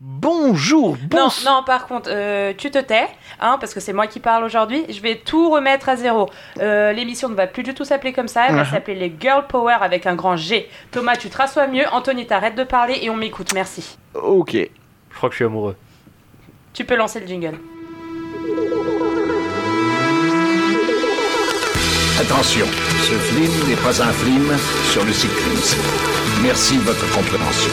Bonjour, Non, bonsoir. non, par contre, euh, tu te tais, hein, parce que c'est moi qui parle aujourd'hui. Je vais tout remettre à zéro. Euh, L'émission ne va plus du tout s'appeler comme ça. Elle va Mhm. s'appeler les Girl Power avec un grand G. Thomas, tu te rassois mieux. Anthony, t'arrêtes de parler et on m'écoute. Merci. Ok. Je crois que je suis amoureux. Tu peux lancer le jingle. Attention, ce film n'est pas un film sur le cyclisme. Merci de votre compréhension.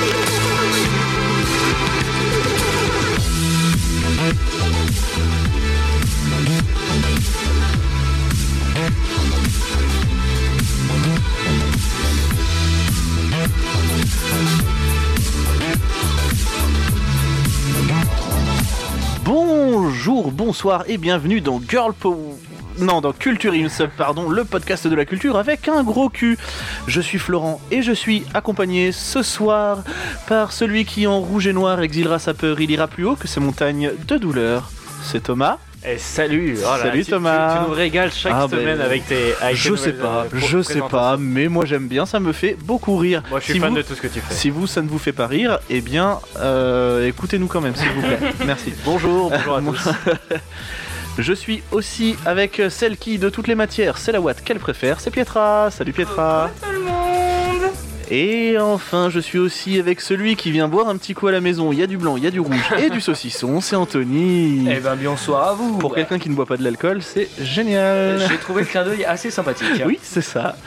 Bonjour, bonsoir et bienvenue dans Girl Power. Non, dans Culture Sub, pardon, le podcast de la culture avec un gros cul. Je suis Florent et je suis accompagné ce soir par celui qui en rouge et noir exilera sa peur, il ira plus haut que ces montagnes de douleur. C'est Thomas. Et salut oh là, Salut, tu- Thomas. Tu, tu nous régales chaque Ah, ben, semaine avec tes avec tes je sais pas, euh, je sais pas, mais moi j'aime bien, ça me fait beaucoup rire. Moi je suis Si fan vous- de tout ce que tu fais. Si vous, ça ne vous fait pas rire, eh bien, euh, écoutez-nous quand même, s'il vous plaît. Merci. Bonjour, bonjour à tous. Je suis aussi avec celle qui, de toutes les matières, c'est la Watt qu'elle préfère, c'est Pietra. Salut Pietra. Et enfin, je suis aussi avec celui qui vient boire un petit coup à la maison. Il y a du blanc, il y a du rouge et du saucisson, c'est Anthony. Eh ben bonsoir à vous. Pour quelqu'un qui ne boit pas de l'alcool, c'est génial. J'ai trouvé le clin d'œil assez sympathique. Oui, c'est ça.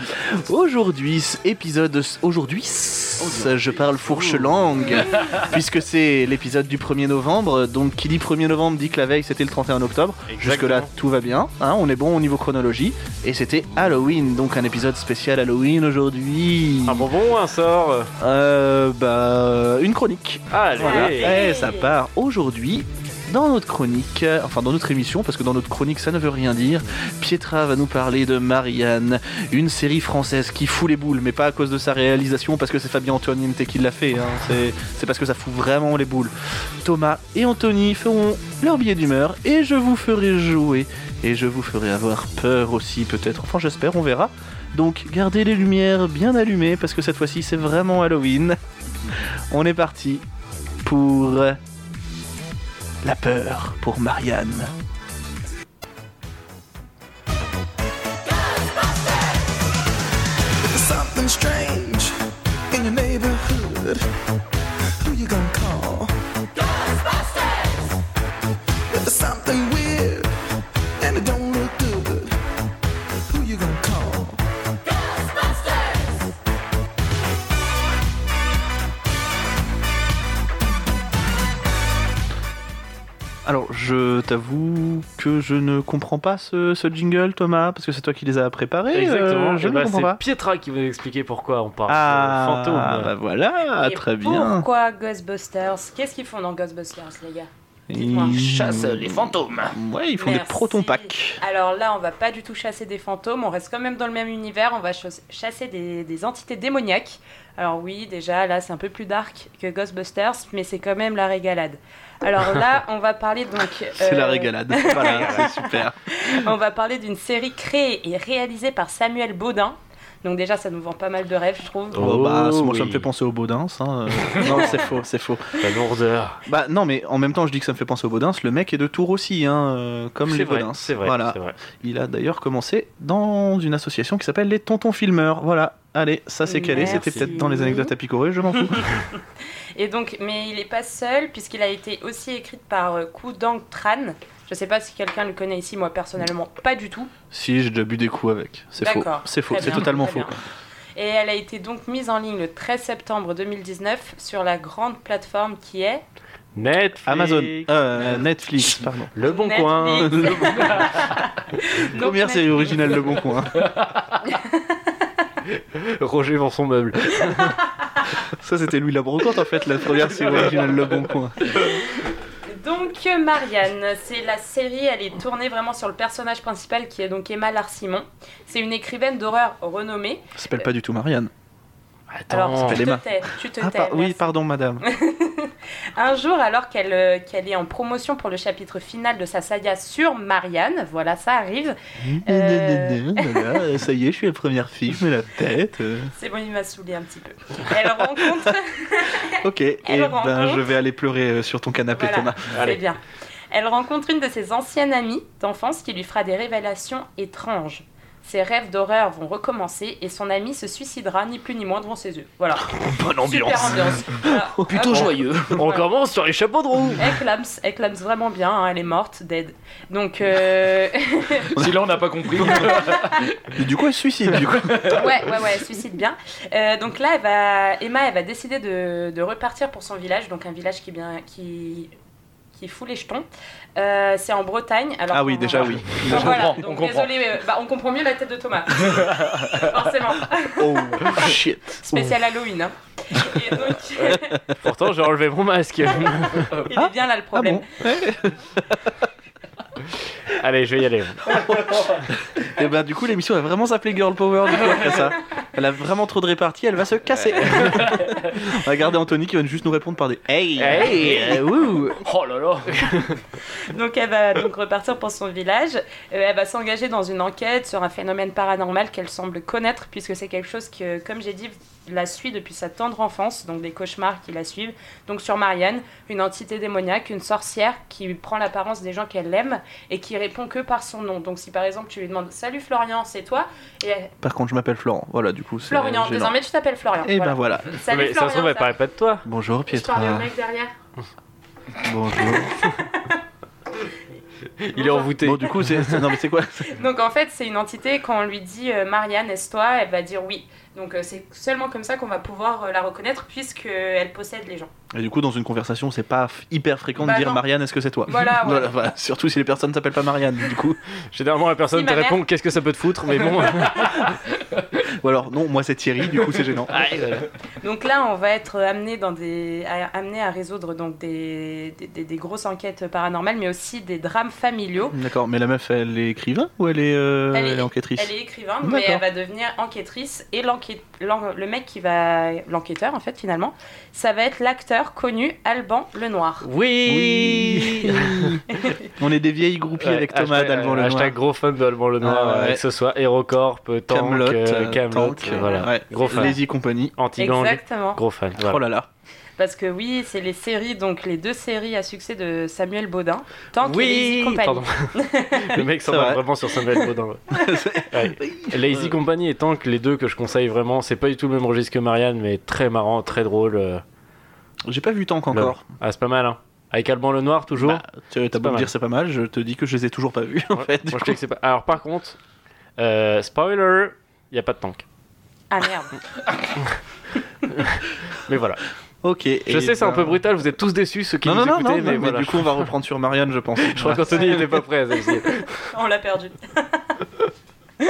Aujourd'hui, épisode. Aujourd'hui, je parle fourche langue, puisque c'est l'épisode du 1er novembre. Donc, qui dit 1er novembre dit que la veille c'était le 31 octobre. Jusque-là, tout va bien. hein, on est bon au niveau chronologie. Et c'était Halloween, donc un épisode spécial Halloween aujourd'hui. Un un sort. Euh, bah, une chronique. Allez. Voilà. Et ça part aujourd'hui. Dans notre chronique, euh, enfin dans notre émission, parce que dans notre chronique ça ne veut rien dire, Pietra va nous parler de Marianne, une série française qui fout les boules, mais pas à cause de sa réalisation, parce que c'est Fabien Antoniente qui l'a fait, hein. c'est, c'est parce que ça fout vraiment les boules. Thomas et Anthony feront leur billet d'humeur, et je vous ferai jouer, et je vous ferai avoir peur aussi peut-être, enfin j'espère, on verra. Donc gardez les lumières bien allumées, parce que cette fois-ci c'est vraiment Halloween. On est parti pour la peur pour Marianne. Alors, je t'avoue que je ne comprends pas ce, ce jingle, Thomas, parce que c'est toi qui les as préparés. Exactement. euh, je ne comprends c'est pas. Pietra qui va nous expliquer pourquoi on parle Ah, de fantômes. bah voilà, Et très bien. Pourquoi Ghostbusters Qu'est-ce qu'ils font dans Ghostbusters, les gars? Dites-moi. Ils Chasse les fantômes. Ouais, ils font des Merci. proton packs. Alors là, on va pas du tout chasser des fantômes, on reste quand même dans le même univers, on va chas- chasser des, des entités démoniaques. Alors oui, déjà, là, c'est un peu plus dark que Ghostbusters, mais c'est quand même la régalade. Alors là, on va parler donc... C'est la euh, régalade. voilà, c'est super. On va parler d'une série créée et réalisée par Samuel Baudin. Donc déjà, ça nous vend pas mal de rêves, je trouve. Oh, bah, Oh, moi, ça me fait penser au Baudins. hein, non, c'est faux, c'est faux. La lourdeur. Bah non, mais en même temps, je dis que ça me fait penser au Baudins. Le mec est de Tours aussi, hein, euh, comme les vrai, Baudins. c'est vrai. Voilà. vrai. Il a d'ailleurs commencé dans une association qui s'appelle les Tontons Filmeurs. Voilà. Allez, ça c'est calé. C'était peut-être dans les anecdotes à picorer, je m'en fous. Et donc, mais il n'est pas seul, puisqu'il a été aussi écrit par euh, Ku Dang Tran. Je sais pas si quelqu'un le connaît ici, moi personnellement, pas du tout. si, j'ai déjà bu des coups avec. C'est faux. C'est faux. C'est totalement faux. bien. Et elle a été donc mise en ligne le 13 septembre 2019 sur la grande plateforme qui est Netflix. Amazon. Euh, Netflix, pardon. Le bon coin. Netflix. Donc, Première série originale Le Bon Coin. Roger vend son meuble. Ça, c'était Louis la Brocante en fait, la première série originale Le Bon Coin. Donc Marianne, c'est la série, elle est tournée vraiment sur le personnage principal qui est donc Emma Larsimon. C'est une écrivaine d'horreur renommée. Ça s'appelle pas du tout Marianne. Alors, tu te tais, tu te Ah, tais. par- oui, pardon, madame. Un jour, alors qu'elle euh, qu'elle est en promotion pour le chapitre final de sa saga sur Marianne, voilà, ça arrive. Euh, Voilà, ça y est, je suis la première fille, je mets la tête. euh. C'est bon, il m'a saoulé un petit peu. Elle rencontre. Ok, et Elle ben rencontre- je vais aller pleurer euh, sur ton canapé, Voilà, Thomas. c'est Allez. bien. Elle rencontre une de ses anciennes amies d'enfance qui lui fera des révélations étranges. Ses rêves d'horreur vont recommencer et son amie se suicidera ni plus ni moins devant ses yeux. Voilà. Bonne Super ambiance. Voilà. Plutôt joyeux. On commence sur les chapeaux de roue. Elle clame vraiment bien, hein, elle est morte, dead. Donc, euh... Si là on n'a pas compris. Et du coup, elle se suicide, du coup. ouais, ouais, ouais, elle se suicide bien. Euh, donc là, elle va... Emma, elle va décider de, de repartir pour son village, donc un village qui, bien... qui... qui fout les jetons. Euh, c'est en Bretagne. Alors, Ah oui, on- déjà oui. Donc, voilà, comprend, donc on comprend. désolé, bah, on comprend mieux la tête de Thomas. Forcément. Oh shit. Spécial Halloween. hein. Et donc, Pourtant, j'ai enlevé mon masque. il est bien là le Ah problème. bon Allez, je vais y aller. Et ben du coup, l'émission va vraiment s'appeler Girl Power du coup après ça. Elle a vraiment trop de réparties, elle va se casser. On va garder Anthony qui va juste nous répondre par des Hey, Hey, euh, wouh. Oh là là. Donc elle va donc repartir pour son village. Euh, elle va s'engager dans une enquête sur un phénomène paranormal qu'elle semble connaître, puisque c'est quelque chose que, comme j'ai dit, la suit depuis sa tendre enfance, donc des cauchemars qui la suivent. Donc sur Marianne, une entité démoniaque, une sorcière qui prend l'apparence des gens qu'elle aime et qui répond que par son nom. Donc si par exemple tu lui demandes Salut Florian, c'est toi Et elle, Par contre, je m'appelle Florent. Voilà, du coup, c'est Florian, gênant. désormais tu t'appelles Florian. Et ben Voilà. voilà. Salut Mais ça se trouve, elle paraît pas de toi. Bonjour Je parlais au Pietra. mec derrière. Bonjour. Il est envoûté. Bon, du coup, c'est c'est- non mais c'est quoi Donc en fait, c'est une entité, quand on lui dit euh, Marianne, est-ce toi? Elle va dire oui. Donc euh, c'est seulement comme ça qu'on va pouvoir euh, la reconnaître puisqu'elle possède les gens. Et du coup, dans une conversation, c'est pas hyper fréquent Bah de dire non. Marianne, est-ce que c'est toi? Voilà, ouais. Voilà, voilà. Surtout si les personnes s'appellent pas Marianne, du coup. Généralement, la personne Si, te répond Qu'est-ce que ça peut te foutre? Mais bon. Ou alors, non, moi c'est Thierry, du coup c'est gênant. Donc là, on va être amené dans des, à, amené à résoudre donc des, des, des- des grosses enquêtes paranormales, mais aussi des drames familiaux. D'accord, mais la meuf, elle est écrivain ou elle est, euh, Elle est- elle est enquêtrice? Elle est écrivain, mais elle va devenir enquêtrice et l'enquête, l'en- le mec qui va, l'enquêteur en fait finalement, ça va être l'acteur connu Alban Lenoir. Oui, On est des vieilles groupies Ouais, avec Thomas d'Alban le Hashtag gros fan de Alban le Noir, Ah, ouais. euh, que ce soit Tank, Camelot, euh, Camelot, Tank, voilà. ouais. Gros fan. Lazy Company. Anti-gang, Exactement. gros fan. voilà. Oh là là. Parce que oui, c'est les séries, donc les deux séries à succès de Samuel Baudin. Tant que Lazy Oui, Company. pardon. le mec s'en va vrai. vraiment sur Samuel Baudin. ouais. Lazy Company et Tank, les deux que je conseille vraiment, c'est pas du tout le même registre que Marianne, mais très marrant, très drôle. euh, J'ai pas vu Tank encore. Ah, c'est pas mal, hein. Avec Alban le Noir, toujours. Bah, tu as pas beau me mal. dire c'est pas mal, je te dis que je les ai toujours pas vus en Ouais, fait. du Moi, je coup. sais que c'est pas. Alors, par contre, euh, spoiler, il y a pas de tank. Ah merde. Mais voilà. Ok. Je sais, c'est un ben- peu brutal, vous êtes tous déçus, ceux qui Non, nous non, non, écoutez, non, mais, mais, voilà. du coup on va reprendre sur Marianne, je pense. Je crois qu'Anthony était pas prêt à. On l'a perdu.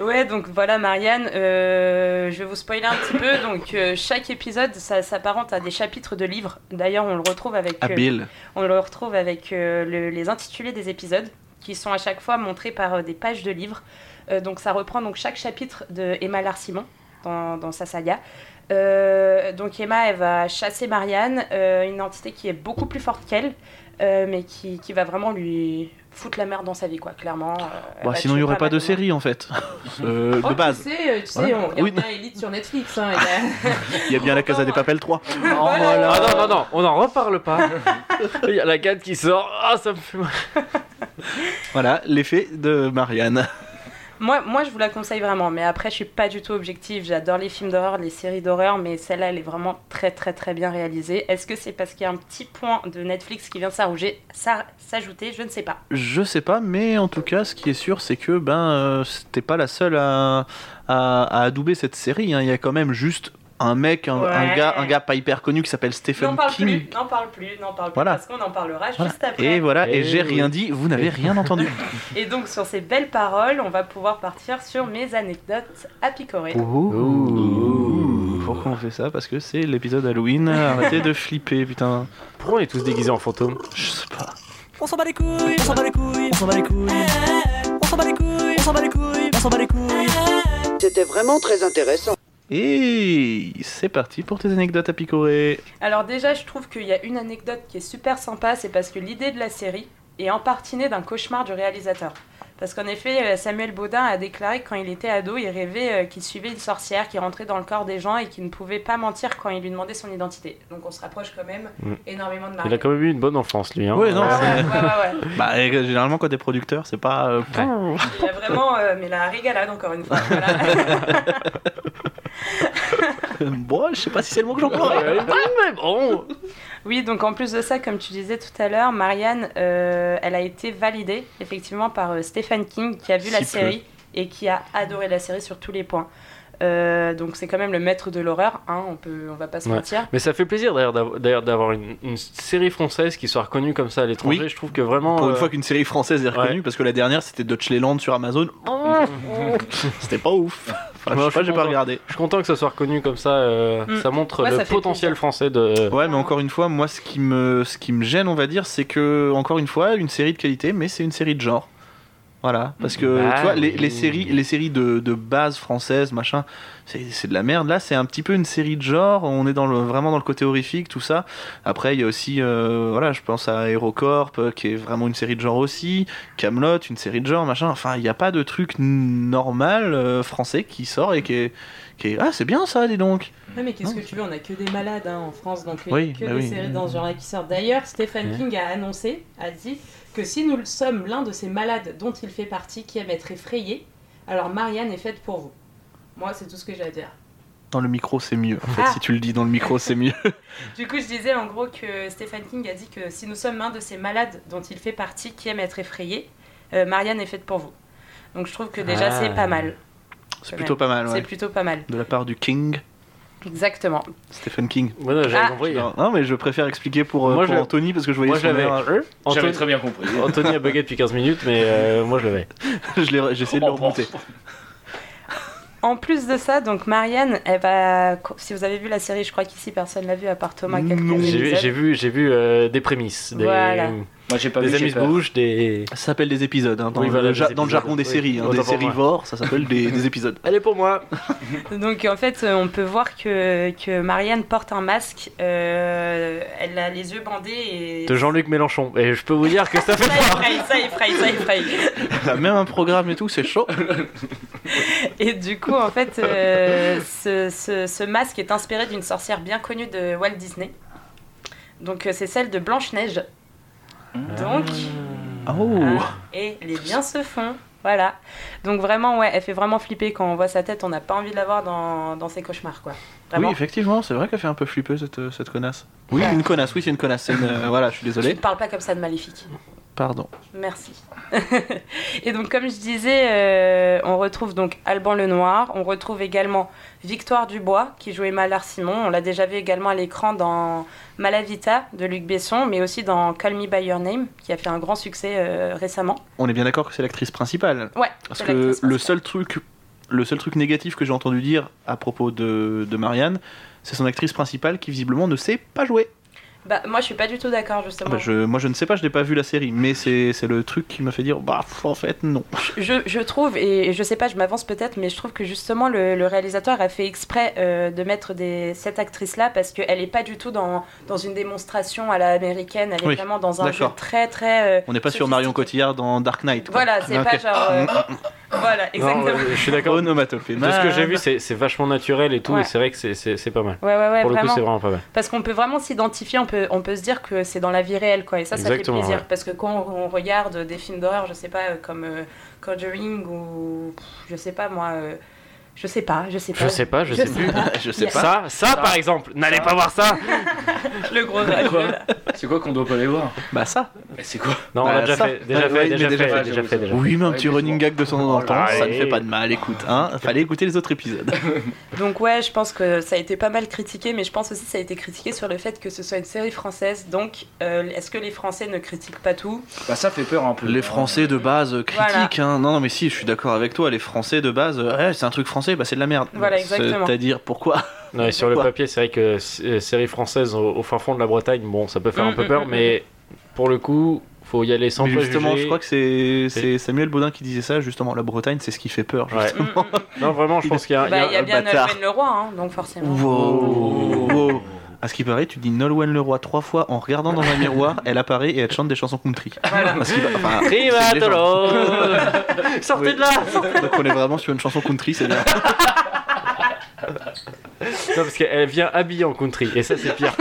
ouais, donc voilà Marianne, euh, je vais vous spoiler un petit peu. Donc euh, chaque épisode, ça s'apparente à des chapitres de livres. D'ailleurs, on le retrouve avec, euh, Habile. on le retrouve avec euh, le- les intitulés des épisodes, qui sont à chaque fois montrés par euh, des pages de livres. Euh, donc ça reprend donc chaque chapitre de Emma Larsimon dans, dans sa saga. Euh, donc Emma, elle va chasser Marianne, euh, une entité qui est beaucoup plus forte qu'elle, euh, mais qui, qui va vraiment lui foutre la merde dans sa vie, quoi, clairement. Euh, Bah, sinon il tuer y aurait pas de monde. série en fait. Euh, Oh, de base. Tu sais, tu sais Ouais. on regarde Oui, bien Elite sur Netflix. hein, il y a- Il y a bien la Casa des Papel 3. Voilà. Ah non, non, non, on n'en reparle pas. Il y a la 4 qui sort. Ah, ça me fait mal. Voilà, l'effet de Marianne. Moi, moi, je vous la conseille vraiment, mais après, je suis pas du tout objective. J'adore les films d'horreur, les séries d'horreur, mais celle-là, elle est vraiment très, très, très bien réalisée. Est-ce que c'est parce qu'il y a un petit point de Netflix qui vient s'ajouter? Je ne sais pas. Je sais pas, mais en tout cas, ce qui est sûr, c'est que ben, euh, c'était pas la seule à, à, à adouber cette série. hein. Il y a quand même juste un mec, un, gars, un gars pas hyper connu qui s'appelle N'en Stephen parle King. plus, n'en parle plus, n'en parle plus, Voilà. parce qu'on en parlera Voilà. juste après. Et voilà, et Eh j'ai oui. rien dit, vous n'avez rien entendu. Et donc, sur ces belles paroles, on va pouvoir partir sur mes anecdotes à picorer. Ouh. Pourquoi on fait ça? Parce que c'est l'épisode Halloween. Arrêtez de flipper, putain. Pourquoi on est tous déguisés en fantômes? Je sais pas. On s'en bat les couilles, on s'en bat les couilles, on s'en bat les couilles. On s'en bat les couilles, on s'en bat les couilles, on s'en bat les couilles. C'était vraiment très intéressant. Et c'est parti pour tes anecdotes à picorer. Alors déjà, je trouve qu'il y a une anecdote qui est super sympa, c'est parce que l'idée de la série est en partie née d'un cauchemar du réalisateur. Parce qu'en effet, euh, Samuel Baudin a déclaré que quand il était ado, il rêvait euh, qu'il suivait une sorcière qui rentrait dans le corps des gens et qui ne pouvait pas mentir quand il lui demandait son identité. Donc on se rapproche quand même Mm. énormément de Il a Marie. quand même eu une bonne enfance, lui. Hein. Ouais, non, Ah ouais, ouais, ouais, ouais. Bah, généralement, quand t'es producteur, c'est pas. euh, Il a vraiment, euh, mais la régalade encore une fois. Voilà. bon, je sais pas si c'est le mot que j'emploie. mais bon. Oui, donc en plus de ça, comme tu disais tout à l'heure, Marianne, euh, elle a été validée effectivement par euh, Stephen King qui a vu la peu. série et qui a adoré la série sur tous les points. Euh, donc c'est quand même le maître de l'horreur, hein, on peut, on va pas se Ouais. mentir. Mais ça fait plaisir d'ailleurs d'avoir- une, une série française qui soit reconnue comme ça à l'étranger. Oui. Je trouve que vraiment. Pour une euh, fois qu'une série française est reconnue, parce que la dernière c'était Dutchland sur Amazon. C'était pas ouf. Enfin, je Moi, sais je pas, suis j'ai pas regardé. Je suis content que ça soit reconnu comme ça. euh, Mm. Ça montre Ouais, le ça potentiel plaisir. français de. Ouais, mais encore une fois, moi, ce qui me, ce qui me gêne, on va dire, c'est que, encore une fois, une série de qualité, mais c'est une série de genre. Voilà, parce que Bah tu vois, les, séries, les séries de, de base françaises, machin, c'est c'est de la merde. Là, c'est un petit peu une série de genre. On est dans le, vraiment dans le côté horrifique, tout ça. Après, il y a aussi, euh, voilà, je pense à Aerocorp, euh, qui est vraiment une série de genre aussi. Camelot, une série de genre, machin. Enfin, il n'y a pas de truc normal euh, français qui sort et qui est, qui est, ah, c'est bien ça, dis donc. Ouais, mais qu'est-ce que tu veux, on a que des malades hein, en France, donc il Oui, y a que bah des oui. séries dans ce genre-là qui sortent. D'ailleurs, Stephen Ouais. King a annoncé, a dit que si nous sommes l'un de ces malades dont il fait partie qui aime être effrayé, alors Marianne est faite pour vous. Moi, c'est tout ce que j'ai à dire. Dans le micro, c'est mieux. En fait, Ah. si tu le dis dans le micro, c'est mieux. Du coup, je disais en gros que Stephen King a dit que si nous sommes l'un de ces malades dont il fait partie qui aime être effrayé, euh, Marianne est faite pour vous. Donc je trouve que déjà Ah. c'est pas mal. C'est plutôt pas mal, ouais. C'est plutôt pas mal. De la part du King, Exactement. Stephen King. Voilà, j'avais Ah. compris. Non, non, mais je préfère expliquer pour, euh, Moi, pour je- Anthony parce que je voyais Moi, son j'avais- air, euh, J'avais Anthony, très bien compris. Anthony a bugué depuis 15 minutes, mais euh, moi je l'avais. je l'ai- j'ai essayé de le remonter. En plus de ça, donc Marianne, elle va. Si vous avez vu la série, je crois qu'ici personne l'a vu à part Thomas. quelques Non. J'ai vu, épisodes. j'ai vu, j'ai vu euh, des prémices, des, Voilà. Moi j'ai pas des amuse-bouches, des. Ça s'appelle des épisodes. hein, dans, Oui, voilà, le, ja- des dans le épisodes. jargon des Oui. séries. hein, des sérivores, ça s'appelle des, des épisodes. Elle est pour moi. Donc en fait, euh, on peut voir que, que Marianne porte un masque. euh, elle a les yeux bandés et. De Jean-Luc Mélenchon. Et je peux vous dire que ça fait Ça effraie, ça effraie, ça effraie. Elle a même un programme et tout, c'est chaud. Et du coup, en fait, euh, ce, ce- ce masque est inspiré d'une sorcière bien connue de Walt Disney. Donc, c'est celle de Blanche-Neige. Donc, Oh ah, et les liens se font. Voilà. Donc, vraiment, ouais, elle fait vraiment flipper quand on voit sa tête. On n'a pas envie de la voir dans, dans ses cauchemars, quoi. Vraiment. Oui, effectivement, c'est vrai qu'elle fait un peu flipper cette, cette connasse. Oui, une connasse, oui, c'est une connasse. une- euh, voilà, je suis Tu désolé. ne parles pas comme ça de Maléfique. Pardon. Merci. et donc, comme je disais, euh, on retrouve donc Alban Lenoir. On retrouve également Victoire Dubois, qui jouait Malard Simon. On l'a déjà vu également à l'écran dans Malavita de Luc Besson, mais aussi dans Call Me By Your Name, qui a fait un grand succès euh, récemment. On est bien d'accord que c'est l'actrice principale. Ouais, Parce que le seul truc, le seul truc négatif que j'ai entendu dire à propos de, de Marianne, c'est son actrice principale qui visiblement ne sait pas jouer. Bah, moi, je suis pas du tout d'accord, Ah justement. bah, je, moi je ne sais pas, je n'ai pas vu la série, mais c'est le truc qui m'a fait dire, bah en fait non. je, je trouve, et je sais pas, je m'avance peut-être, mais je trouve que justement le, le réalisateur a fait exprès euh, de mettre des, cette actrice-là parce qu'elle est pas du tout dans, dans une démonstration à la américaine, elle est Oui, vraiment dans un jeu très très. euh, On n'est pas sur Marion. Cotillard dans Dark Knight. quoi. Voilà, c'est Ok. pas genre. euh, voilà, exactement. je suis d'accord. Onomatopée. De ce que j'ai vu, c'est c'est vachement naturel et tout, Ouais. et c'est vrai que c'est- c'est c'est pas mal. Ouais, ouais, ouais, Pour le coup, c'est vraiment pas mal. Parce qu'on peut vraiment s'identifier, on peut, on peut se dire que c'est dans la vie réelle, quoi. Et ça, ça fait plaisir. ouais. Parce que quand on regarde des films d'horreur, je sais pas, euh, comme euh, Conjuring ou. Je sais pas, moi. euh, je sais pas, je sais pas. Je sais pas, je sais plus. Je sais pas. Ça, ça par exemple, n'allez pas voir ça. Le gros là. C'est quoi qu'on doit pas les voir Bah ça. Mais c'est quoi Non, on Bah, l'a déjà ça. fait, déjà Ouais, fait, ouais, déjà fait, fait, déjà fait, déjà. Oui, mais un petit running gag de temps en temps, ça ne fait pas de mal, écoute. Hein. Fallait écouter les autres épisodes. Donc, ouais, je pense que ça a été pas mal critiqué, mais je pense aussi que ça a été critiqué sur le fait que ce soit une série française. Donc, euh, est-ce que les Français ne critiquent pas tout? Bah ça fait peur un peu. Les Français de base euh, Voilà. critiquent, hein. non, non, mais si, je suis d'accord avec toi. Les Français de base, euh, ouais, c'est un truc français, bah c'est de la merde. Voilà, exactement. C'est-à-dire pourquoi Non, et sur le papier, c'est vrai que euh, série française au, au fin fond de la Bretagne, bon, ça peut faire un Mm, peu mm, peur, mm, mais pour le coup, Faut y aller sans Mais préjugés. justement, je crois que c'est Samuel Baudin qui disait ça, justement. La Bretagne, c'est ce qui fait peur, Ouais. justement. Non, vraiment, je pense qu'il y a, il y Bah, a- il y a bien Leroy, hein, donc forcément. Wow. Wow. À ce qui paraît, tu dis Nolwenn Leroy trois fois en regardant dans un miroir, elle apparaît et elle chante des chansons country. Voilà. Parce qu'il va- enfin, Arriva c'est une légende. Tolo Sortez Oui. de là Donc on est vraiment sur une chanson country, c'est bien. Non, parce qu'elle vient habillée en country, et ça, c'est pire.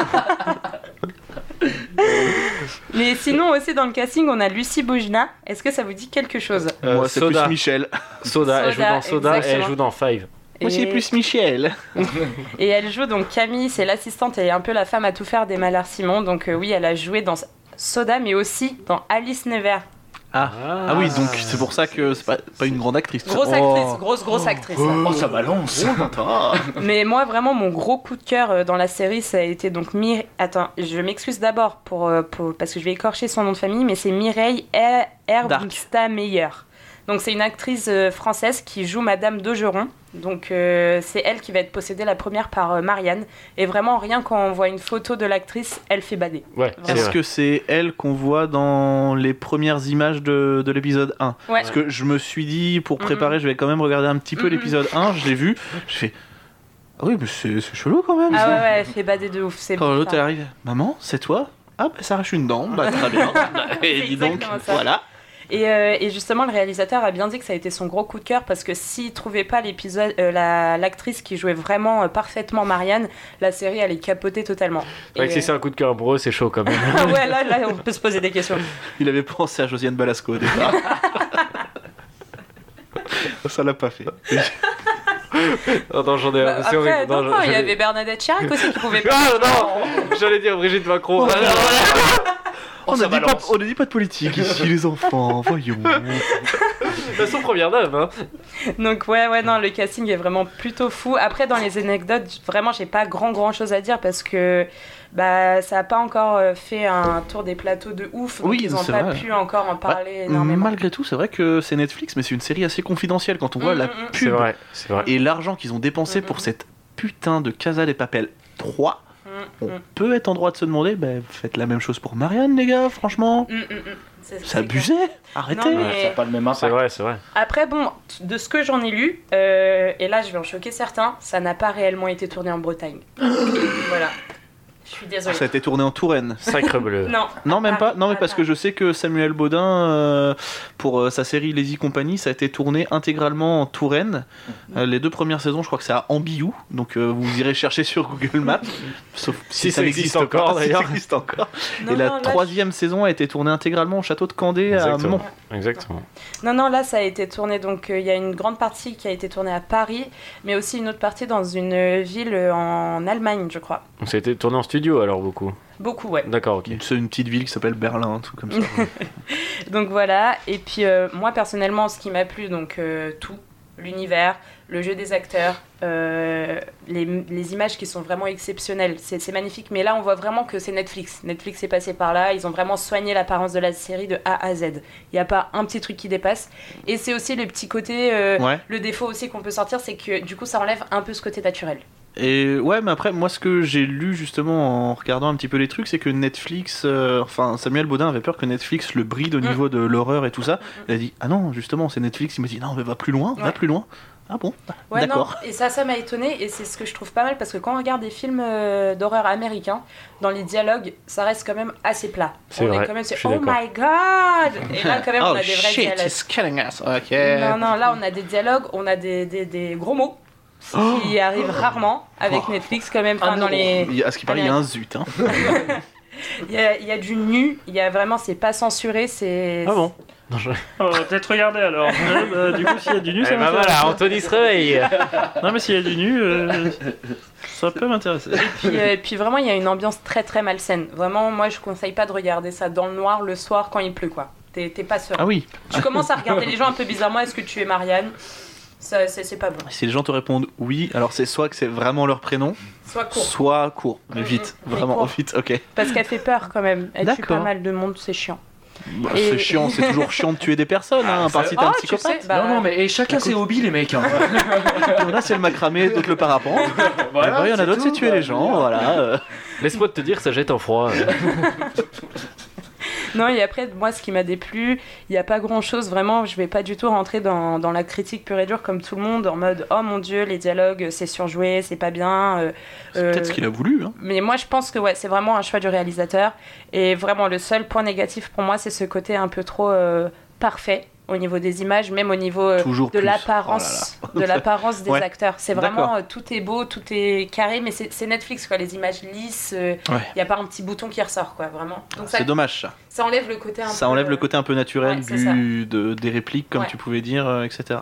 Mais sinon, aussi dans le casting, on a Lucie Boujna. Est-ce que ça vous dit quelque chose? Euh, Moi, c'est Soda. plus Michel. Soda, elle joue Soda, dans Soda et elle exactement. joue dans Five. Moi, c'est plus Michel. Et elle joue donc Camille, c'est l'assistante et un peu la femme à tout faire des Malheurs Simon. Donc euh, oui, elle a joué dans Soda, mais aussi dans Alice Never. Ah. ah oui, donc c'est pour ça que c'est pas, pas une grande actrice. Grosse Oh. actrice, grosse grosse actrice. Oh, ça balance. Mais moi vraiment mon gros coup de cœur euh, dans la série, ça a été donc Mir. Attends, je m'excuse d'abord pour, euh, pour- parce que je vais écorcher son nom de famille, mais c'est Mireille Er- Erbstameyer. Donc c'est une actrice euh, française qui joue Madame d'Augeron. Donc euh, c'est elle qui va être possédée la première par euh, Marianne. Et vraiment rien quand on voit une photo de l'actrice, elle fait bader. Ouais, Est-ce que c'est elle qu'on voit dans les premières images de, de l'épisode 1 Ouais. Parce que je me suis dit, pour préparer, je vais quand même regarder un petit peu l'épisode 1, je l'ai vu, je fais... Ah oui, mais c'est chelou quand même Ah ça. ouais, ouais, elle fait bader de ouf. C'est Quand l'autre arrive, maman, c'est toi? Ah bah ça arrache une dent, bah très bien. Et dis donc, ça. voilà. Et, euh, et justement, le réalisateur a bien dit que ça a été son gros coup de cœur parce que s'il trouvait pas l'épisode, euh, la- l'actrice qui jouait vraiment euh, parfaitement Marianne, la série allait capoter totalement. C'est vrai que Et, si c'est un coup de cœur pour eux, c'est chaud quand même. euh, ouais, là, là, on peut se poser des questions. Il avait pensé à Josiane Balasco au départ. ça l'a pas fait. Attends, j'en ai Bah, horrible. après, non, non, il y avait Bernadette Chirac aussi qui pouvait pas. Ah non J'allais dire Brigitte Macron. Ah, non. On, ça ne dit pas, balance. on ne dit pas de politique ici, les enfants, voyons. Elles sont première dame, hein. Donc ouais, ouais, non, le casting est vraiment plutôt fou. Après, dans les anecdotes, vraiment, j'ai pas grand, grand chose à dire parce que bah, ça a pas encore euh, fait un tour des plateaux de ouf. donc Oui, ils ont c'est pas vrai. pu encore en parler énormément. Malgré tout, c'est vrai que c'est Netflix, mais c'est une série assez confidentielle quand on voit Mm, la mm, mm. C'est pub vrai, c'est vrai. et l'argent qu'ils ont dépensé pour cette putain de Casa des Papel 3. Mm, On mm, peut être en droit de se demander, ben faites la même chose pour Marianne, les gars, franchement. mm, mm, mm. C'est- abusé, arrêtez. Non, mais- Ouais, ça n'a pas le même C'est vrai, c'est vrai. Après, bon, de ce que j'en ai lu, euh, et là je vais en choquer certains, ça n'a pas réellement été tourné en Bretagne. voilà. Je suis désolée. Ça a été tourné en Touraine. Sacre bleu. Non. Non, même pas. Paris, Non, mais à parce que Paris. je sais que Samuel Baudin, euh, pour euh, sa série Lazy Company, ça a été tourné intégralement en Touraine. Euh, les deux premières saisons, je crois que c'est à Ambiou. Donc euh, vous irez chercher sur Google Maps. Sauf Si ça existe encore, si d'ailleurs. ça existe encore. Non, Et la non, troisième saison a été tournée intégralement au château de Candé à Exactement. Mont. Exactement. Non, non, là ça a été tourné, donc euh, il y a une grande partie qui a été tournée à Paris, mais aussi une autre partie dans une ville en Allemagne, je crois. Donc ça a été tourné en studio alors beaucoup. Beaucoup, ouais. D'accord, ok. C'est une petite ville qui s'appelle Berlin, un truc comme ça. Donc voilà, et puis euh, moi personnellement, ce qui m'a plu, donc euh, tout, l'univers, le jeu des acteurs, euh, les, les images qui sont vraiment exceptionnelles, c'est c'est magnifique. Mais là, on voit vraiment que c'est Netflix. Netflix est passé par là, ils ont vraiment soigné l'apparence de la série de A à Z. Il n'y a pas un petit truc qui dépasse. Et c'est aussi le petit côté, euh, Ouais. le défaut aussi qu'on peut sortir, c'est que du coup, ça enlève un peu ce côté naturel. Et ouais, mais après, moi, ce que j'ai lu justement en regardant un petit peu les trucs, c'est que Netflix, euh, enfin, Samuel Baudin avait peur que Netflix le bride au Mm. niveau de l'horreur et tout ça. Il a dit, ah non, justement, c'est Netflix. Il m'a dit, non, mais va plus loin, va plus loin. Ah bon? Ouais, D'accord. non, et ça, ça m'a étonné, et c'est ce que je trouve pas mal, parce que quand on regarde des films euh, d'horreur américains, dans les dialogues, ça reste quand même assez plat. C'est on vrai, est quand même sur Oh d'accord. my god Et là, quand même, on oh a des vrais shit, dialogues. it's killing us. Ok. Non, non, là, on a des dialogues, on a des, des, des gros mots, ce qui arrive rarement avec Oh. Netflix, quand même, enfin, Ah dans les... Il y a- à ce qui paraît, il y a un zut. Hein. Il y a, il y a du nu, il y a vraiment, c'est pas censuré, c'est... Ah bon Non, je- Oh, on va peut-être regarder alors. Ouais, bah, du coup, s'il y a du nu, ça Eh ben m'intéresse. voilà, Anthony se réveille. Non, mais s'il y a du nu, euh, ça peut m'intéresser. Puis, euh, et puis vraiment, il y a une ambiance très très malsaine. Vraiment, moi, je conseille pas de regarder ça dans le noir le soir quand il pleut, quoi. T'es t'es pas serein. Ah oui, Tu commences à regarder les gens un peu bizarrement. Est-ce que tu es Marianne? Ça, c'est pas bon. si les gens te répondent oui, alors c'est soit que c'est vraiment leur prénom, court. soit court. Mais Mm, vite, mm, vraiment, court. vite, ok. Parce qu'elle fait peur quand même. Elle tue pas mal de monde, c'est chiant. Bah, Et- C'est chiant, c'est toujours chiant de tuer des personnes, hein, à part si t'es un Oh, tu psychopathe. sais, bah, non, non, mais et chacun ses hobbies, les mecs. hein. Là, c'est le macramé, d'autres le parapente. Voilà, il y en a d'autres, c'est tuer bah, les gens, voilà. Laisse-moi te dire, ça jette en froid. Non, et après, moi, ce qui m'a déplu, il n'y a pas grand chose vraiment. Je vais pas du tout rentrer dans, dans la critique pure et dure comme tout le monde, en mode oh mon dieu, les dialogues, c'est surjoué, c'est pas bien. euh, C'est euh, peut-être ce qu'il a voulu. Hein. mais moi, je pense que ouais, c'est vraiment un choix du réalisateur. Et vraiment, le seul point négatif pour moi, c'est ce côté un peu trop euh, parfait au niveau des images, même au niveau euh, Toujours de l'apparence, de l'apparence des Ouais. acteurs. C'est vraiment euh, tout est beau, tout est carré, mais c'est Netflix quoi, les images lisses. Il Ouais. n'y a pas un petit bouton qui ressort quoi, vraiment. C'est dommage ça. ça enlève le côté un Ça peu, enlève le euh, côté un peu naturel ouais, du, de, des répliques, comme tu pouvais dire, euh, etc.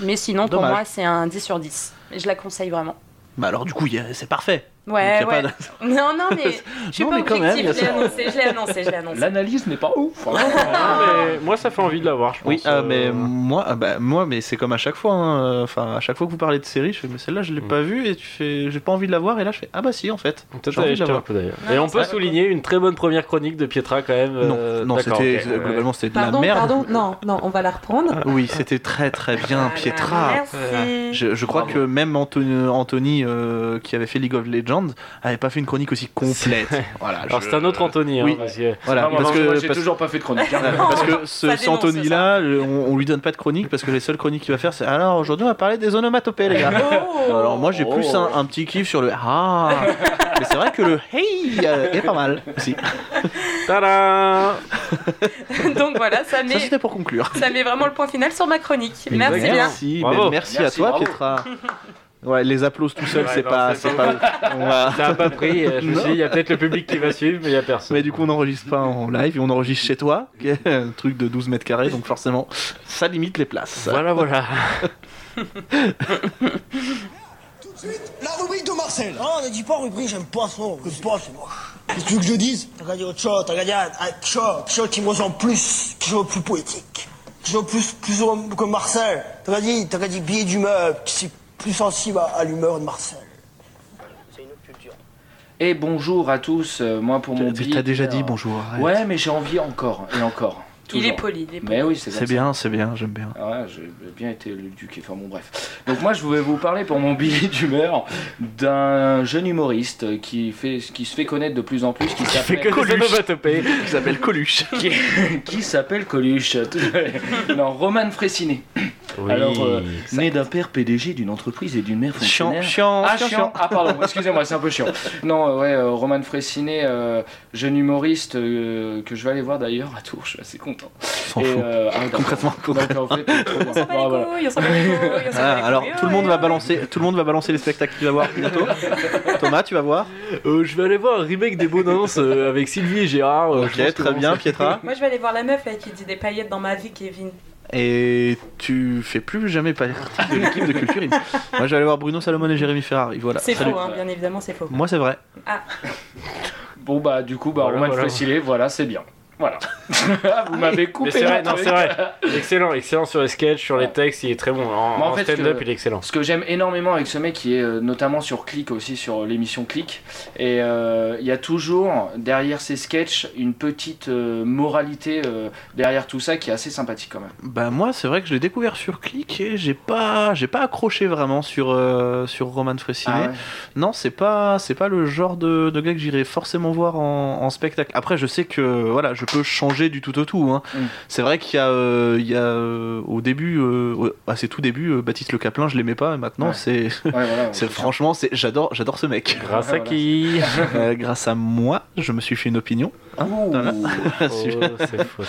Mais sinon, pour moi, c'est un 10 sur 10. Et je la conseille vraiment. Bah alors du coup, c'est parfait. Ouais, ouais. pas Non, non, mais je suis Non, pas mais quand même, je l'ai annoncé, je l'ai annoncé, je l'ai annoncé. L'analyse n'est pas ouf. hein. Ah, mais moi, ça fait envie de la voir, je pense. Oui, ah, euh, mais moi, ah, bah, moi, mais c'est comme à chaque fois. hein. Enfin, à chaque fois que vous parlez de série, je fais, mais celle-là, je l'ai Mm. pas vue et tu fais, j'ai pas envie de la voir. Et là, je fais, ah bah si, en fait. J'ai envie de la voir. Et non, on peut souligner une très bonne première chronique de Pietra quand même. euh, Non, non, c'était ok, ouais. globalement c'était de la merde. pardon, non, non, on va la reprendre. Oui, c'était très très bien, Pietra. Merci. Je, crois que même Anthony, Anthony, euh, qui avait fait League of Legends avait pas fait une chronique aussi complète. voilà, Alors je- c'est un autre Anthony, hein, Oui. parce que- Voilà, Non, parce non, moi, que j'ai parce- toujours pas fait de chronique. hein. parce que ce, Ça cet dénonce, Anthony-là, on, on lui donne pas de chronique parce que les seules chroniques qu'il va faire, c'est alors aujourd'hui on va parler des onomatopées, les gars. Alors moi j'ai plus Oh. un, un petit kiff sur le ah, mais c'est vrai que le hey euh, est pas mal aussi. Tada Donc voilà, ça Ça met, c'était pour conclure. ça met vraiment le point final sur ma chronique. Merci bien. Merci, Bravo. ben, merci, Merci, à toi bravo. Pietra. Ouais, les applauses tout seul, Ouais, c'est pas, c'est pas pas. on va- Ça a pas pris, euh, je me suis dit, il y a peut-être le public qui va suivre, mais il y a personne. Mais du coup, on n'enregistre pas en live et on enregistre chez toi, qui est un truc de 12 mètres carrés, donc forcément, ça limite les places. Voilà, voilà. Tout de suite, la rubrique de Marcel. Non, ne dis pas rubrique, j'aime pas ça. J'aime pas, c'est moche. Qu'est-ce que tu veux que je dise? T'as dire autre chose, t'as ah, quelque chose, quelque chose qui me ressemble plus, chose de plus poétique, chose de plus, plus homme que Marcel. T'as dire, t'as dire billet d'humeur, qui c'est plus sensible à, à l'humeur de Marcel. C'est une autre culture. Et bonjour à tous. euh, moi pour mon billet T'as déjà dit bonjour. arrête. Ouais, mais j'ai envie encore et encore. Il est poli, il est poli. Mais oui, c'est bien, c'est bien, j'aime bien. Ah Ouais, j'ai bien été éduqué, enfin bon bref. Donc moi je voulais vous parler pour mon billet d'humeur d'un jeune humoriste qui, fait, qui se fait connaître de plus en plus, qui Fait s'appelle onomatopées. Il s'appelle Coluche. qui, qui s'appelle Coluche. Tout à fait. Non, Roman Fressinet. Oui. Alors, euh, né d'un père PDG d'une entreprise et d'une mère Chiant, fonctionnaire. chiant, Ah, chiant, chiant. chiant. Ah, pardon, excusez-moi, c'est un peu chiant. Non, euh, ouais, euh, Roman Fressinet, euh, jeune humoriste euh, que je vais aller voir d'ailleurs à Tours, je suis assez content. S'en fout. euh, ah. Concrètement, Donc, concrètement. en fait, trop bien. On s'en bat Bon, les voilà. couilles, on s'en bat les couilles, on s'en bat Ah, alors tout le monde va balancer, tout le monde va balancer les spectacles qu'il va voir bientôt. Thomas, tu vas voir. Euh, je vais aller voir un remake des Bonances euh, avec Sylvie et Gérard. euh, je pense Ok, que très bien, Pietra. Moi, je vais aller voir la meuf là qui dit des paillettes dans ma vie, Kevin. Et tu fais plus jamais partie de l'équipe de Culture. Moi, je vais aller voir Bruno Salomon et Jérémy Ferrari. Voilà. C'est Salut. faux, hein, bien évidemment, c'est faux. Moi, c'est vrai. Bon, bah, du coup, bah, Voilà, Roman voilà. Fressinet, voilà, c'est bien. Voilà. Vous m'avez coupé. C'est vrai, non, c'est vrai. Excellent, excellent sur les sketchs, sur les textes, il est très bon. En, Mais en en fait, stand-up, il est excellent. Ce que j'aime énormément avec ce mec, qui est euh, notamment sur Click aussi, sur l'émission Click, et euh, il y a toujours derrière ces sketchs une petite euh, moralité euh, derrière tout ça qui est assez sympathique quand même. Bah moi, c'est vrai que je l'ai découvert sur Click et j'ai pas, j'ai pas accroché vraiment sur euh, sur Roman Fressinet. Ah ouais. Non, c'est pas, c'est pas le genre de, de gars que j'irais forcément voir en, en spectacle. Après, je sais que voilà, je changer du tout au tout. Hein. Mm. C'est vrai qu'il y a, euh, il y a euh, au début, euh, à ses tout débuts, euh, Baptiste Le Caplin, je l'aimais pas. Et maintenant, Ouais. c'est, Ouais, voilà, c'est c'est franchement, c'est, j'adore, j'adore ce mec. Grâce à Voilà. qui Euh, grâce à moi, je me suis fait une opinion. Voilà. Oh, c'est faux, c'est faux.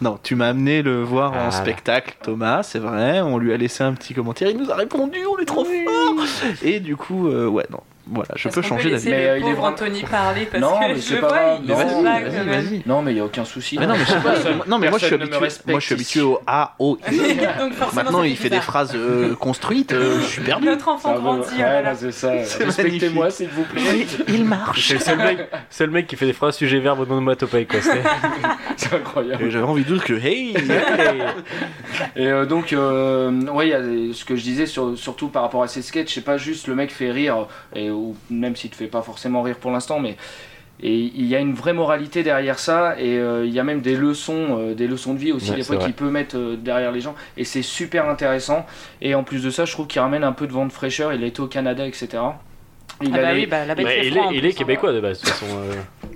Non, tu m'as amené le voir en Ah. spectacle, Thomas, c'est vrai. On lui a laissé un petit commentaire, il nous a répondu, on est trop fort. Et du coup, euh, ouais, non, voilà, je peux changer d'avis. Mais, euh, il est vraiment- Anthony parler parce Non, que mais je le pas vois, il Mais Non, se vas-y. Non, mais il y a aucun souci. Mais non, mais je sais pas, Personne- moi- non, mais moi je suis habitué, moi je suis habitué au A, O, I. Maintenant, il fait des phrases euh, construites, euh, je suis perdu. Notre enfant grandit, ouais, là là, là. c'est ça. C'est Respectez-moi, s'il vous plaît. Il, il marche. C'est le seul mec, c'est le mec qui fait des phrases sujet verbe onomatopée quoi. c'est- C'est incroyable. J'avais envie de dire que, hey, Et euh, donc, ouais, il y a ce que je disais sur- surtout par rapport à ces sketchs, c'est pas juste le mec fait rire, et, ou même s'il te fait pas forcément rire pour l'instant, mais et il y a une vraie moralité derrière ça, et euh, il y a même des leçons, euh, des leçons de vie aussi Ouais, des fois qu'il peut mettre euh, derrière les gens, et c'est super intéressant. Et en plus de ça, je trouve qu'il ramène un peu de vent de fraîcheur. Il a été au Canada, etc. Il Ah bah allait- oui, bah la fait il est, il plus, est hein. québécois de base de toute façon.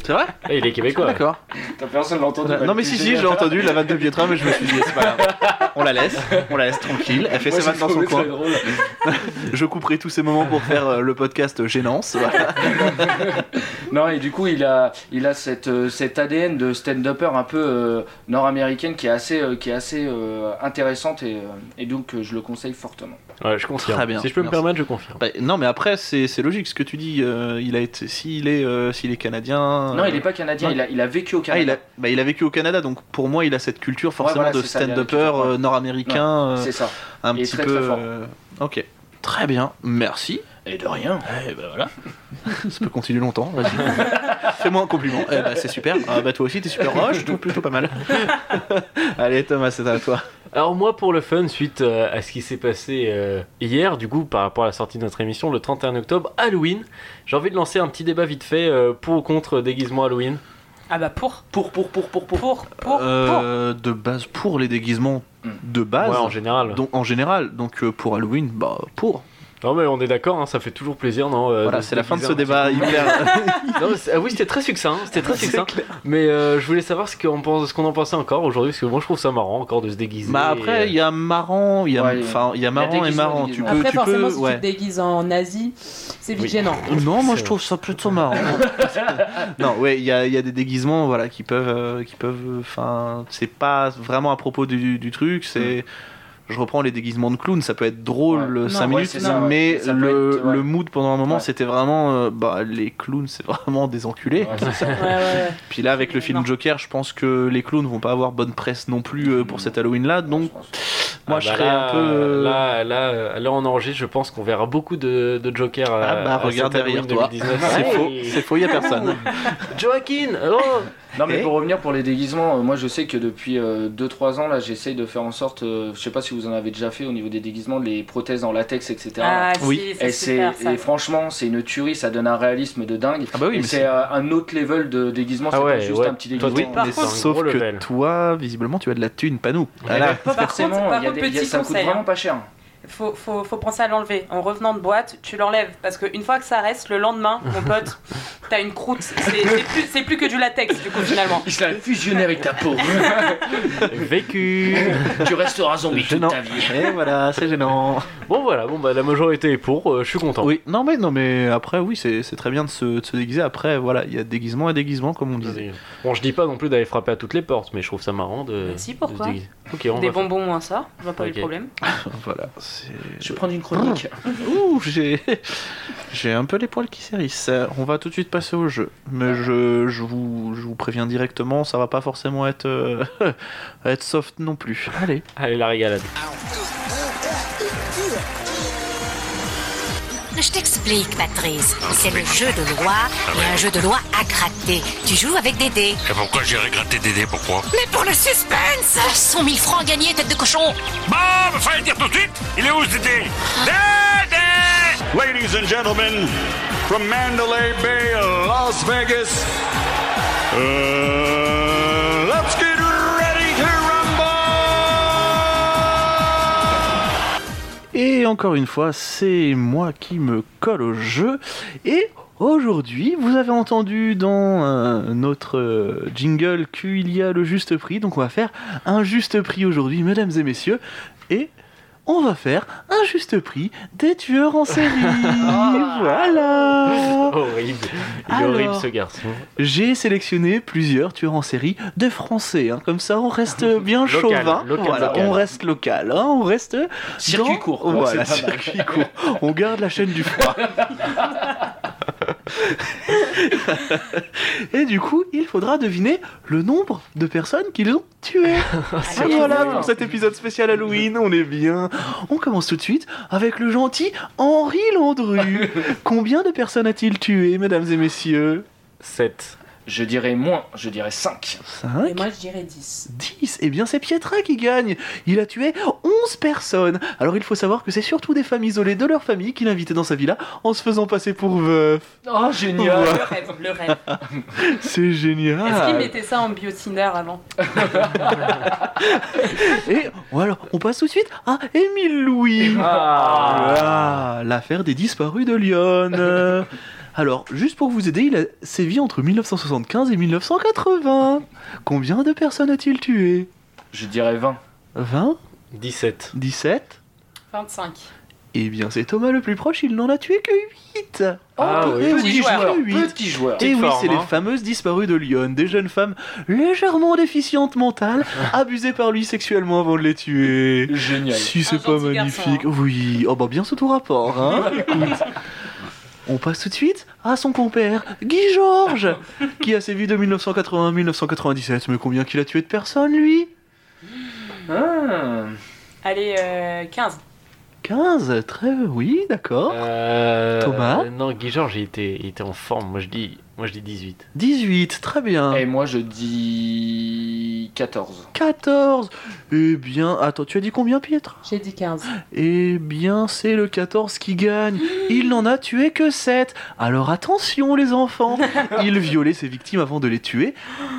C'est vrai Eh, il est québécois. D'accord. T'as personne l'a entendu. Non, mais si, si, j'ai entendu la vanne de Pietra, mais je me suis dit, c'est pas grave. On la laisse, on la laisse tranquille. Elle fait Moi, vannes dans son coin. Je couperai tous ces moments pour faire euh, le podcast Gênance. Voilà. Non, et du coup, il a, il a cette, euh, cet ADN de stand-upper un peu euh, nord-américaine qui est assez, euh, qui est assez euh, intéressante et, euh, et donc euh, je le conseille fortement. Ouais, je confirme. Très bien, Si je peux me permettre, je confirme. Bah, non, mais après, c'est c'est logique ce que tu dis. euh, il a été, s'il est, euh, s'il est canadien. Non, il est pas canadien, il a, il a vécu au Ah, il Canada. a, bah, il a vécu au Canada, donc pour moi, il a cette culture forcément voilà, de stand-upper nord-américain, C'est ça. un petit très, peu. très fort. Ok, très bien, merci. Et de rien. Eh ben voilà, ça peut continuer longtemps. Vas-y, fais-moi un compliment. Eh ben, c'est super. Ah bah toi aussi, t'es super. Oh, je trouve plutôt pas mal. Allez Thomas, c'est à toi. Alors moi pour le fun, suite euh, à ce qui s'est passé euh, hier, du coup par rapport à la sortie de notre émission le 31 octobre, Halloween, j'ai envie de lancer un petit débat vite fait euh, pour ou contre déguisement Halloween. Ah bah pour, Pour, pour, pour, pour, pour. pour, pour. Euh, de base pour les déguisements de base. Ouais en général. donc en général, donc euh, pour Halloween, bah pour. Non mais on est d'accord, hein, ça fait toujours plaisir, non euh, Voilà, c'est la fin de ce débat hyper. Non, ah oui c'était très succinct, hein, c'était très succinct. Mais euh, je voulais savoir ce qu'on pense, ce qu'on en pensait encore aujourd'hui, parce que moi je trouve ça marrant encore de se déguiser. Bah après, il y a marrant, il y a, Ouais, enfin, il y a marrant et déguisement, marrant. Tu peux, Après, tu forcément, peux, si tu ouais. te déguises en Asie, c'est vite Oui. gênant. Non, moi je trouve ça plutôt marrant. non, ouais, il y a, il y a des déguisements, voilà, qui peuvent, euh, qui peuvent, enfin, c'est pas vraiment à propos du, du truc, c'est. Je reprends les déguisements de clown, ça peut être drôle Ouais. 5 Non, ouais, minutes, ça, mais le, être, ouais. le mood pendant un moment Ouais. c'était vraiment euh, bah, les clowns c'est vraiment des enculés. Puis là avec le film Non. Joker, je pense que les clowns vont pas avoir bonne presse non plus euh, pour cet Halloween là, donc moi Ah je bah serais là, un peu. euh, Là, là, là, on enregistre, je pense qu'on verra beaucoup de, de Joker. à- Ah bah à regarde cet Halloween derrière toi. 2019. C'est faux, c'est faux, y a personne. Joaquin oh Non mais Et pour revenir pour les déguisements, euh, moi je sais que depuis 2-3 ans là j'essaye de faire en sorte, euh, je sais pas si vous en avez déjà fait au niveau des déguisements, les prothèses en latex etc. Ah Oui. si, et, super ça. et franchement c'est une tuerie, ça donne un réalisme de dingue. Ah bah oui, c'est euh, un autre level de déguisement, Ah c'est ouais, pas juste ouais. un petit déguisement. oui, Par contre, sauf que level. toi, visiblement, tu as de la thune, pas nous. Voilà. pas Par forcément, contre- par il y a contre, des- il y a- petit ça coûte vraiment hein. pas cher. Faut, faut, faut penser à l'enlever. En revenant de boîte, tu l'enlèves. Parce qu'une fois que ça reste, le lendemain, mon pote, t'as une croûte. C'est plus, c'est plus que du latex, du coup, finalement. Il se l'a fusionné avec ta peau. Vécu tu resteras zombie toute ta vie. Et voilà, c'est gênant. Bon voilà, bon bah la majorité est pour, euh, je suis content. Oui, non mais non mais après oui, c'est c'est très bien de se, de se déguiser. Après voilà, il y a déguisement et déguisement comme on disait. Bon, je dis pas non plus d'aller frapper à toutes les portes, mais je trouve ça marrant de. Si, de pourquoi se déguiser. Ok, on Des va bonbons moins ça, je vois pas Ok. le problème. Voilà. Je vais prendre une chronique. Ouh, j'ai j'ai un peu les poils qui s'hérissent. Euh, On va tout de suite passer au jeu, mais je, je vous je vous préviens directement, ça va pas forcément être euh, être soft non plus. Allez. Allez, la régalade. Je t'explique, Patrice. C'est le jeu de loi et un jeu de loi à gratter. Tu joues avec des dés. Et pourquoi j'irais gratter des dés Pourquoi? Mais pour le suspense. 100 000 francs gagnés, tête de cochon. Bon, bah, fallait le dire tout de suite. Il est où ce Dédé? Dédé! Ladies and gentlemen, from Mandalay Bay, Las Vegas, uh, Et encore une fois, c'est moi qui me colle au jeu. Et aujourd'hui, vous avez entendu dans euh, notre euh, jingle qu'il y a le juste prix. Donc on va faire un juste prix aujourd'hui, mesdames et messieurs. Et on va faire un juste prix des tueurs en série. voilà. Horrible. Il est Alors. horrible ce garçon. J'ai sélectionné plusieurs tueurs en série de français. hein. Comme ça, on reste bien Local, chauvin. local, Voilà, local. On reste local. hein. On reste Circuit dans- court, quoi, Voilà, c'est pas mal. circuit court. On garde la chaîne du froid. Et du coup, il faudra deviner le nombre de personnes qu'ils ont tuées. voilà pour cet épisode spécial Halloween. On est bien. On commence tout de suite avec le gentil Henri Landru. Combien de personnes a-t-il tué, mesdames et messieurs? 7. Je dirais moins, je dirais 5. 5 Et moi, je dirais 10. 10 Eh bien, c'est Pietra qui gagne Il a tué 11 personnes Alors, il faut savoir que c'est surtout des femmes isolées de leur famille qu'il invitait dans sa villa en se faisant passer pour veuf. Oh, génial Le rêve, le rêve. C'est génial Est-ce qu'il mettait ça en biocinder avant Et voilà, on passe tout de suite à Émile Louis Ah. Ah, L'affaire des disparus de Lyon Alors, juste pour vous aider, il a sévi entre 1975 et 1980. Combien de personnes a-t-il tué Je dirais 20. 20 17. 17 25. Eh bien, c'est Thomas le plus proche, il n'en a tué que 8 Ah oui. Petit joueur, que huit. petit joueur. Et oui, c'est les hein. fameuses disparues de Lyon, des jeunes femmes légèrement déficientes mentales, abusées par lui sexuellement avant de les tuer. Génial. Si c'est pas magnifique. garçon, Oui, oh bah bien sous tout rapport, hein. Écoute. On passe tout de suite à son compère, Guy Georges, qui a sévi de 1980 à 1997. Mais combien qu'il a tué de personnes, lui? Ah. Allez, euh, 15. 15, très oui, d'accord. Euh, Thomas? Non, Guy Georges, il était, il était en forme. Moi, je dis, moi, je dis 18. 18, très bien. Et moi je dis 14. 14 Eh bien, attends, tu as dit combien, Pietre? J'ai dit 15. Eh bien, c'est le 14 qui gagne. Il n'en a tué que 7. Alors attention, les enfants. Il violait ses victimes avant de les tuer.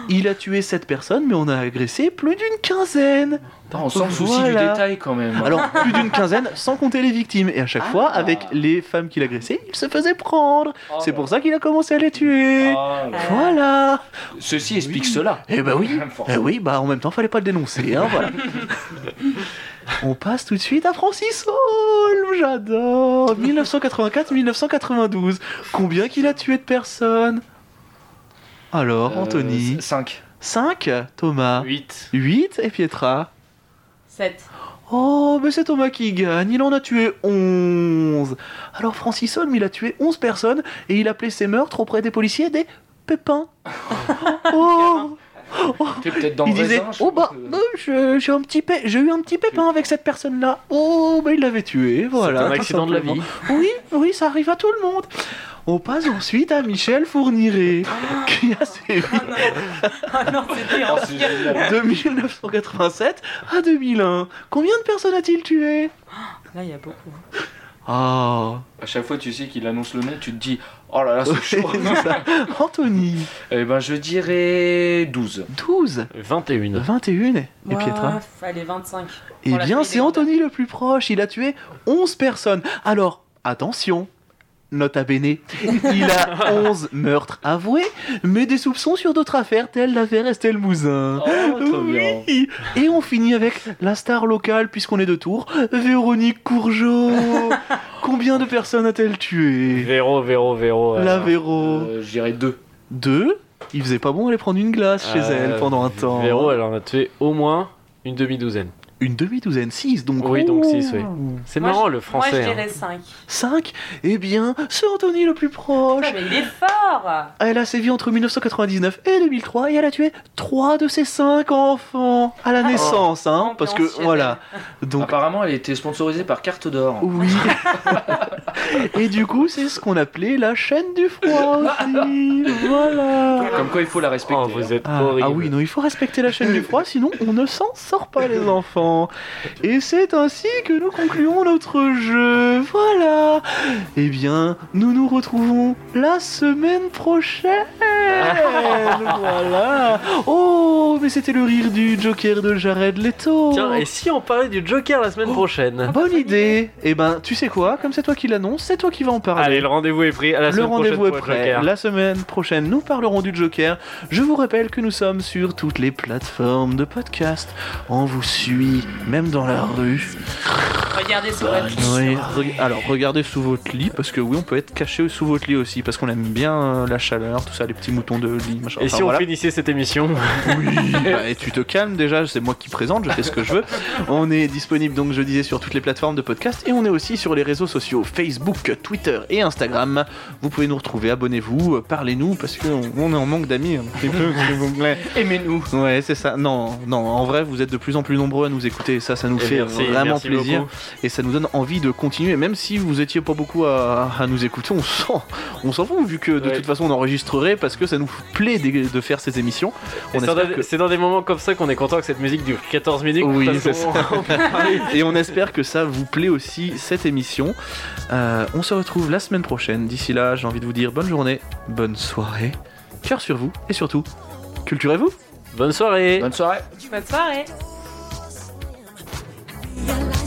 Il a tué 7 personnes, mais on a agressé plus d'une quinzaine. On sent le souci Voilà. du détail quand même. Alors, plus d'une quinzaine, sans compter les victimes. Et à chaque fois, Ah. avec les femmes qu'il agressait, il se faisait prendre. Oh C'est là pour ça qu'il a commencé à les tuer. Ah, là. Voilà. Ceci explique cela. Eh bah oui. Eh oui, bah en même temps, fallait pas le dénoncer, hein, voilà. On passe tout de suite à Francis Holm, j'adore 1984-1992. Combien qu'il a tué de personnes? Alors, Anthony 5. 5 Thomas 8. 8 et Pietra? 7. Oh, mais c'est Thomas qui gagne, il en a tué 11. Alors Francis Holm, il a tué 11 personnes et il appelait ses meurtres auprès des policiers des pépins. oh T'es peut-être dans il le disait raisin, je oh bah pas. bah, je- j'ai un petit pé- j'ai eu un petit pépin avec cette personne là oh bah il l'avait tué voilà C'est un tout accident de la simplement. vie. oui oui ça arrive à tout le monde on passe ensuite à Michel Fourniret qui a sévi Ah non, Oh, c'est génial. de 1987 à 2001 combien de personnes a-t-il tué? Là, il y a beaucoup. ah À chaque fois, tu sais qu'il annonce le nom, tu te dis Oh là là, c'est chaud. c'est ça. Anthony Eh ben, je dirais 12. 12 21. 21 et Pietra Allez, 25. Eh la bien, c'est Anthony le plus proche. Il a tué 11 personnes. Alors, attention. Nota bene, il a 11 meurtres avoués, mais des soupçons sur d'autres affaires telles l'affaire Estelle Mouzin. Oh, trop bien. Oui. Et on finit avec la star locale, puisqu'on est de Tours, Véronique Courgeot. Combien de personnes a-t-elle tué Véro, Véro, Véro. La alors. Véro. Euh, je dirais 2. Deux? Il faisait pas bon aller prendre une glace chez Euh, elle pendant un temps. Véro, elle en a tué au moins une demi-douzaine. Une demi-douzaine, 6 donc. Oui, donc six, oui. C'est Moi, marrant je- le français. Moi, je hein. dirais 5. 5 Eh bien, c'est Anthony le plus proche. Ah, mais il est fort Elle a sévi entre 1999 et 2003 et elle a tué 3 de ses 5 enfants à la naissance, hein, parce que voilà. Donc Apparemment, elle était sponsorisée par Carte d'Or. oui. et du coup, c'est ce qu'on appelait la chaîne du froid aussi. Voilà. Comme quoi, il faut la respecter. Oh, vous êtes Ah, horrible. ah oui, non, il faut respecter la chaîne du froid, sinon on ne s'en sort pas les enfants. Et c'est ainsi que nous concluons notre jeu. Voilà. Eh bien, nous nous retrouvons la semaine prochaine. voilà. Oh, mais c'était le rire du Joker de Jared Leto. Tiens, et si on parlait du Joker la semaine prochaine Bonne idée. Eh ben, tu sais quoi Comme c'est toi qui l'annonce, c'est toi qui vas en parler. Allez, le rendez-vous est pris. À la Le semaine prochaine rendez-vous est prêt. La semaine prochaine, nous parlerons du Joker. Je vous rappelle que nous sommes sur toutes les plateformes de podcast. On vous suit, même dans la rue. Regardez sur votre Oui, re- alors regardez sous votre lit, parce que oui, on peut être caché sous votre lit aussi, parce qu'on aime bien euh, la chaleur, tout ça, les petits moutons de lit, machin. Et Enfin, si on voilà. finissait cette émission Oui, bah, et tu te calmes déjà, c'est moi qui présente, je fais ce que je veux. On est disponible donc je disais sur toutes les plateformes de podcast et on est aussi sur les réseaux sociaux Facebook, Twitter et Instagram. Vous pouvez nous retrouver, abonnez-vous, euh, parlez-nous parce qu'on on est en manque d'amis un petit peu, s'il vous plaît. Aimez-nous. Ouais, c'est ça. Non, non, en vrai, vous êtes de plus en plus nombreux à nous écouter et ça, ça nous Et fait merci, vraiment merci plaisir beaucoup. et ça nous donne envie de continuer. Même si vous étiez pas beaucoup à, à nous écouter, on s'en, on s'en fout vu que de Ouais. toute façon on enregistrerait parce que ça nous plaît de, de faire ces émissions. On C'est dans, des- que- c'est dans des moments comme ça qu'on est content que cette musique dure 14 minutes. Oui, c'est ça. Et on espère que ça vous plaît aussi cette émission. Euh, on se retrouve la semaine prochaine. D'ici là, j'ai envie de vous dire bonne journée, bonne soirée, cœur sur vous et surtout, culturez-vous. Bonne soirée. Bonne soirée. Bonne soirée the light.